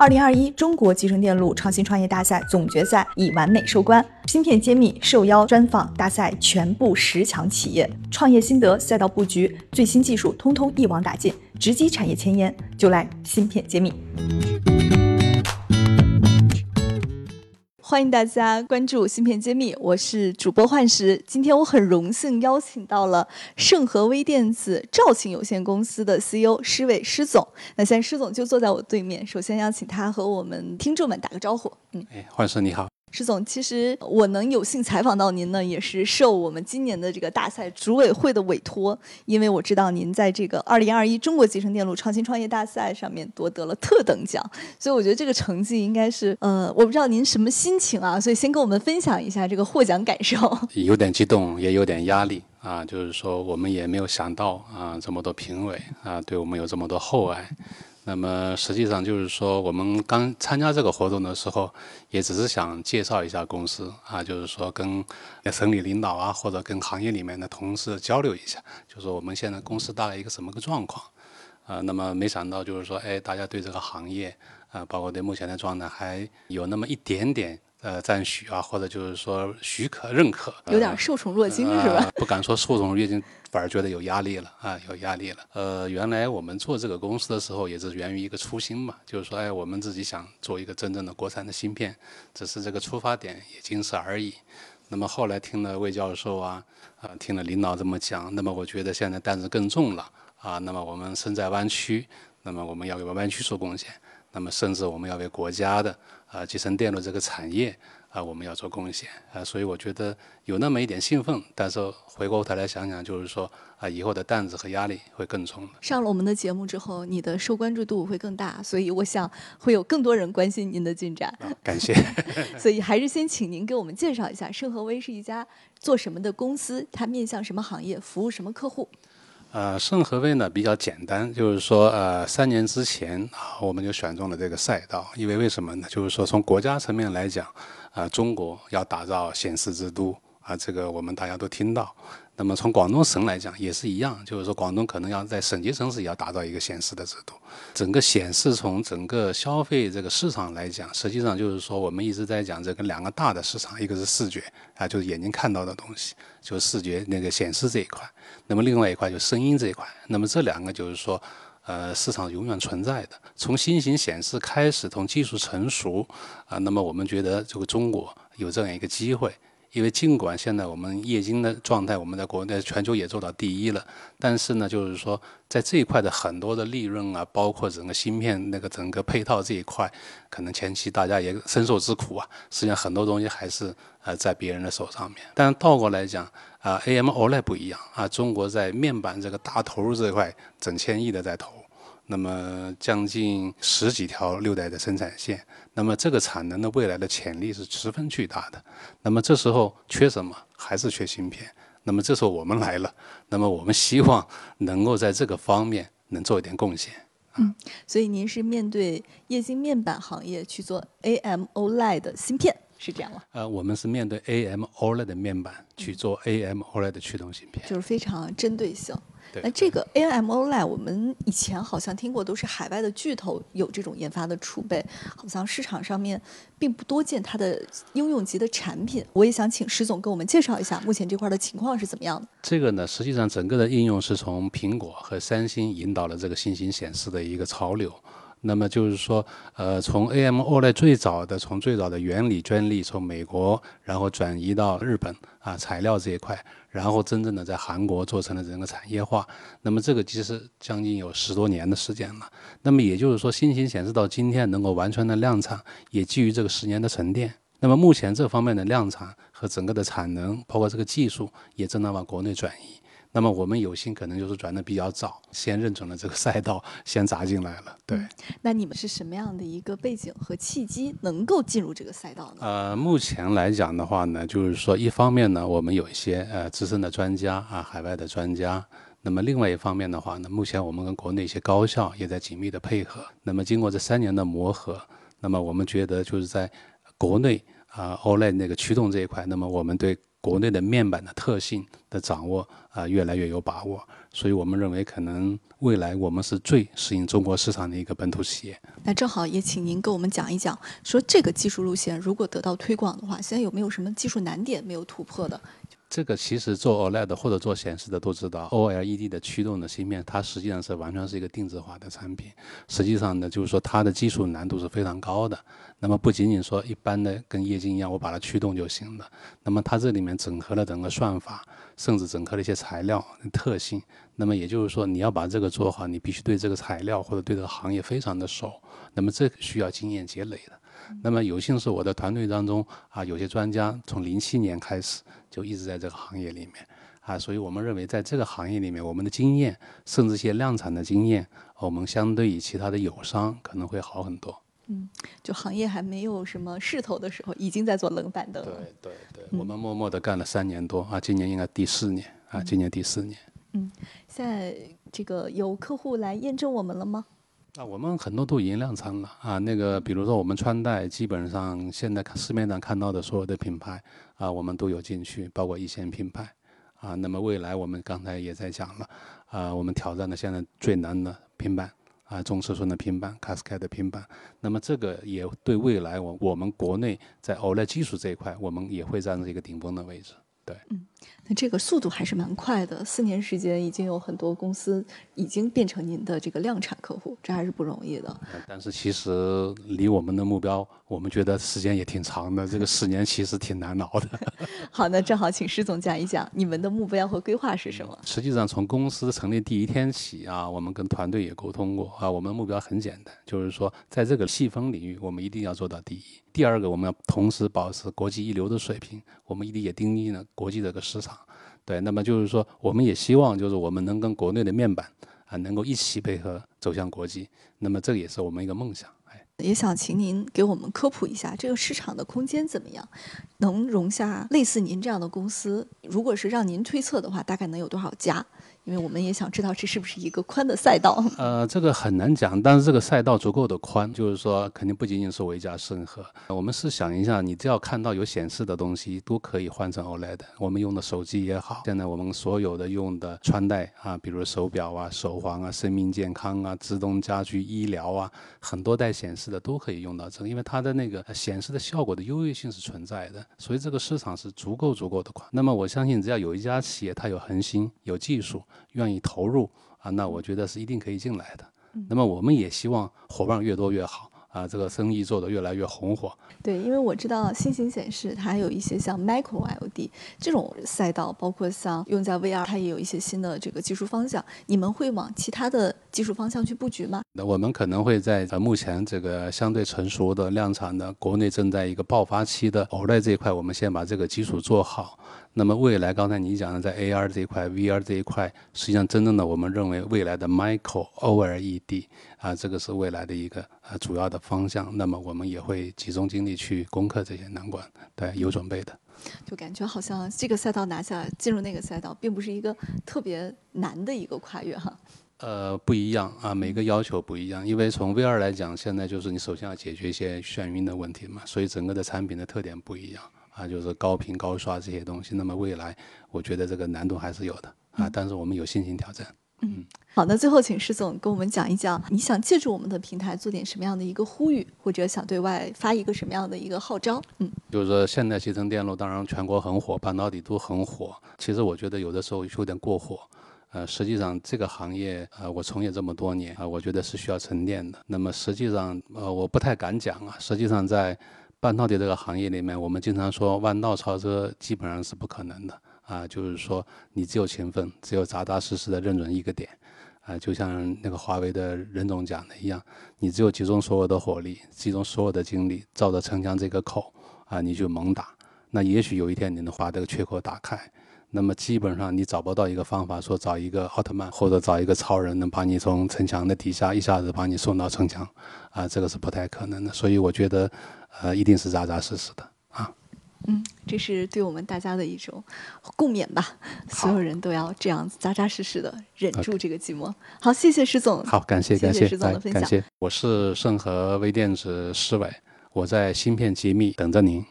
二零二一中国集成电路创新创业大赛总决赛已完美收官，芯片揭秘受邀专访大赛全部十强企业，创业心得、赛道布局、最新技术，通通一网打尽，直击产业前沿，就来芯片揭秘。欢迎大家关注芯片揭秘，我是主播幻石。今天我很荣幸邀请到了盛和微电子肇庆有限公司的 CEO 施伟施总。那现在施总就坐在我对面，首先邀请他和我们听众们打个招呼。嗯，哎，幻石你好。施总，其实我能有幸采访到您呢，也是受我们今年的这个大赛组委会的委托，因为我知道您在这个二零二一中国集成电路创新创业大赛上面夺得了特等奖，所以我觉得这个成绩应该是，呃，我不知道您什么心情啊，所以先跟我们分享一下这个获奖感受。有点激动，也有点压力啊，就是说我们也没有想到啊，这么多评委啊，对我们有这么多厚爱。那么实际上就是说，我们刚参加这个活动的时候，也只是想介绍一下公司啊，就是说跟省里领导啊，或者跟行业里面的同事交流一下，就是我们现在公司大概一个什么个状况啊。那么没想到就是说，哎，大家对这个行业啊，包括对目前的状态，还有那么一点点。呃，赞许啊，或者就是说许可、认可，有点受宠若惊是吧？不敢说受宠若惊，反而觉得有压力了啊，有压力了。呃，原来我们做这个公司的时候，也是源于一个初心嘛，就是说，哎，我们自己想做一个真正的国产的芯片，只是这个出发点也仅此而已。那么后来听了魏教授啊，啊，听了领导这么讲，那么我觉得现在担子更重了啊。那么我们身在湾区，那么我们要为湾区做贡献，那么甚至我们要为国家的。啊，集成电路这个产业啊，我们要做贡献啊，所以我觉得有那么一点兴奋，但是回过头来想想，就是说啊，以后的担子和压力会更重。上了我们的节目之后，你的受关注度会更大，所以我想会有更多人关心您的进展。感谢。所以还是先请您给我们介绍一下，盛和威是一家做什么的公司？它面向什么行业？服务什么客户？呃，盛和微呢比较简单，就是说，呃，三年之前啊，我们就选中了这个赛道，因为为什么呢？就是说，从国家层面来讲，啊，中国要打造显示之都啊，这个我们大家都听到。那么从广东省来讲也是一样，就是说广东可能要在省级城市也要打造一个显示的制度。整个显示从整个消费这个市场来讲，实际上就是说我们一直在讲这个两个大的市场，一个是视觉啊，就是眼睛看到的东西，就是视觉那个显示这一块；那么另外一块就是声音这一块。那么这两个就是说，呃，市场永远存在的。从新型显示开始，从技术成熟啊，那么我们觉得这个中国有这样一个机会。因为尽管现在我们液晶的状态，我们在国内全球也做到第一了，但是呢，就是说在这一块的很多的利润啊，包括整个芯片那个整个配套这一块，可能前期大家也深受之苦啊。实际上很多东西还是呃在别人的手上面。但倒过来讲啊，AMOLED 不一样啊，中国在面板这个大投入这一块，整千亿的在投。那么将近十几条六代的生产线，那么这个产能的未来的潜力是十分巨大的。那么这时候缺什么？还是缺芯片。那么这时候我们来了，那么我们希望能够在这个方面能做一点贡献。嗯，所以您是面对液晶面板行业去做 AMOLED 的芯片，是这样吗？呃，我们是面对 AMOLED 的面板去做 AMOLED 的驱动芯片，就是非常针对性。那这个 AMO Lab 我们以前好像听过，都是海外的巨头有这种研发的储备，好像市场上面并不多见它的应用级的产品。我也想请石总给我们介绍一下目前这块的情况是怎么样的。这个呢，实际上整个的应用是从苹果和三星引导了这个新型显示的一个潮流。那么就是说，呃，从 AMO 呢最早的从最早的原理专利从美国，然后转移到日本啊材料这一块。然后真正的在韩国做成了整个产业化，那么这个其实将近有十多年的时间了。那么也就是说，新型显示到今天能够完全的量产，也基于这个十年的沉淀。那么目前这方面的量产和整个的产能，包括这个技术，也正在往国内转移。那么我们有幸可能就是转的比较早，先认准了这个赛道，先砸进来了。对，那你们是什么样的一个背景和契机，能够进入这个赛道呢？呃，目前来讲的话呢，就是说一方面呢，我们有一些呃资深的专家啊，海外的专家。那么另外一方面的话呢，目前我们跟国内一些高校也在紧密的配合。那么经过这三年的磨合，那么我们觉得就是在国内啊，OLED 那个驱动这一块，那么我们对。国内的面板的特性的掌握啊越来越有把握，所以我们认为可能未来我们是最适应中国市场的一个本土企业。那正好也请您跟我们讲一讲，说这个技术路线如果得到推广的话，现在有没有什么技术难点没有突破的？这个其实做 OLED 或者做显示的都知道，OLED 的驱动的芯片，它实际上是完全是一个定制化的产品。实际上呢，就是说它的技术难度是非常高的。那么不仅仅说一般的跟液晶一样，我把它驱动就行了。那么它这里面整合了整个算法，甚至整合了一些材料特性。那么也就是说，你要把这个做好，你必须对这个材料或者对这个行业非常的熟。那么这需要经验积累的。那么有幸是我的团队当中啊，有些专家从零七年开始就一直在这个行业里面啊，所以我们认为在这个行业里面，我们的经验甚至一些量产的经验，我们相对于其他的友商可能会好很多。嗯，就行业还没有什么势头的时候，已经在做冷板凳了。对对对，我们默默的干了三年多啊，今年应该第四年啊，今年第四年。嗯，现在这个有客户来验证我们了吗？啊，我们很多都已经量产了啊。那个，比如说我们穿戴，基本上现在市面上看到的所有的品牌啊，我们都有进去，包括一线品牌啊。那么未来我们刚才也在讲了啊，我们挑战的现在最难的平板啊，中尺寸的平板，Cascade 的平板。那么这个也对未来我我们国内在 OLED 技术这一块，我们也会站在一个顶峰的位置。对，嗯。那这个速度还是蛮快的，四年时间已经有很多公司已经变成您的这个量产客户，这还是不容易的。但是其实离我们的目标，我们觉得时间也挺长的，这个四年其实挺难熬的。好，那正好请施总讲一讲你们的目标和规划是什么？实际上从公司成立第一天起啊，我们跟团队也沟通过啊，我们的目标很简单，就是说在这个细分领域，我们一定要做到第一。第二个，我们要同时保持国际一流的水平，我们一定也定义了国际这个市场。对，那么就是说，我们也希望就是我们能跟国内的面板啊，能够一起配合走向国际。那么这个也是我们一个梦想。哎，也想请您给我们科普一下，这个市场的空间怎么样？能容下类似您这样的公司？如果是让您推测的话，大概能有多少家？因为我们也想知道这是不是一个宽的赛道。呃，这个很难讲，但是这个赛道足够的宽，就是说肯定不仅仅是维嘉盛和。我们试想一下，你只要看到有显示的东西，都可以换成 OLED。我们用的手机也好，现在我们所有的用的穿戴啊，比如手表啊、手环啊、生命健康啊、自动家居、医疗啊，很多带显示的都可以用到这个，因为它的那个显示的效果的优越性是存在的，所以这个市场是足够足够的宽。那么我相信，只要有一家企业它有恒心、有技术。愿意投入啊，那我觉得是一定可以进来的。那么我们也希望伙伴越多越好啊，这个生意做得越来越红火。对，因为我知道新型显示它还有一些像 Micro LED 这种赛道，包括像用在 VR，它也有一些新的这个技术方向。你们会往其他的技术方向去布局吗？那我们可能会在呃目前这个相对成熟的量产的国内正在一个爆发期的 OLED 这一块，我们先把这个基础做好。那么未来，刚才你讲的在 AR 这一块、VR 这一块，实际上真正的我们认为未来的 Micro OLED 啊，这个是未来的一个呃主要的方向。那么我们也会集中精力去攻克这些难关，对，有准备的。就感觉好像这个赛道拿下，进入那个赛道，并不是一个特别难的一个跨越哈。呃，不一样啊，每个要求不一样。因为从 VR 来讲，现在就是你首先要解决一些眩晕的问题嘛，所以整个的产品的特点不一样。啊，就是高频高刷这些东西，那么未来我觉得这个难度还是有的啊，但是我们有信心挑战。嗯，好，那最后请施总跟我们讲一讲，你想借助我们的平台做点什么样的一个呼吁，或者想对外发一个什么样的一个号召？嗯，就是说现在集成电路当然全国很火，半导体都很火，其实我觉得有的时候有点过火。呃，实际上这个行业呃，我从业这么多年啊，我觉得是需要沉淀的。那么实际上呃，我不太敢讲啊，实际上在。半导体这个行业里面，我们经常说弯道超车基本上是不可能的啊，就是说你只有勤奋，只有扎扎实实的认准一个点，啊，就像那个华为的任总讲的一样，你只有集中所有的火力，集中所有的精力，照着城墙这个口啊，你就猛打，那也许有一天你能把这个缺口打开。那么基本上你找不到一个方法，说找一个奥特曼或者找一个超人能把你从城墙的底下一下子把你送到城墙，啊，这个是不太可能的。所以我觉得，呃，一定是扎扎实实的啊。嗯，这是对我们大家的一种共勉吧。所有人都要这样子扎扎实实的忍住这个寂寞。好，谢谢石总。好，感谢感谢石总的分享。感谢，我是盛和微电子施伟，我在芯片揭秘等着您。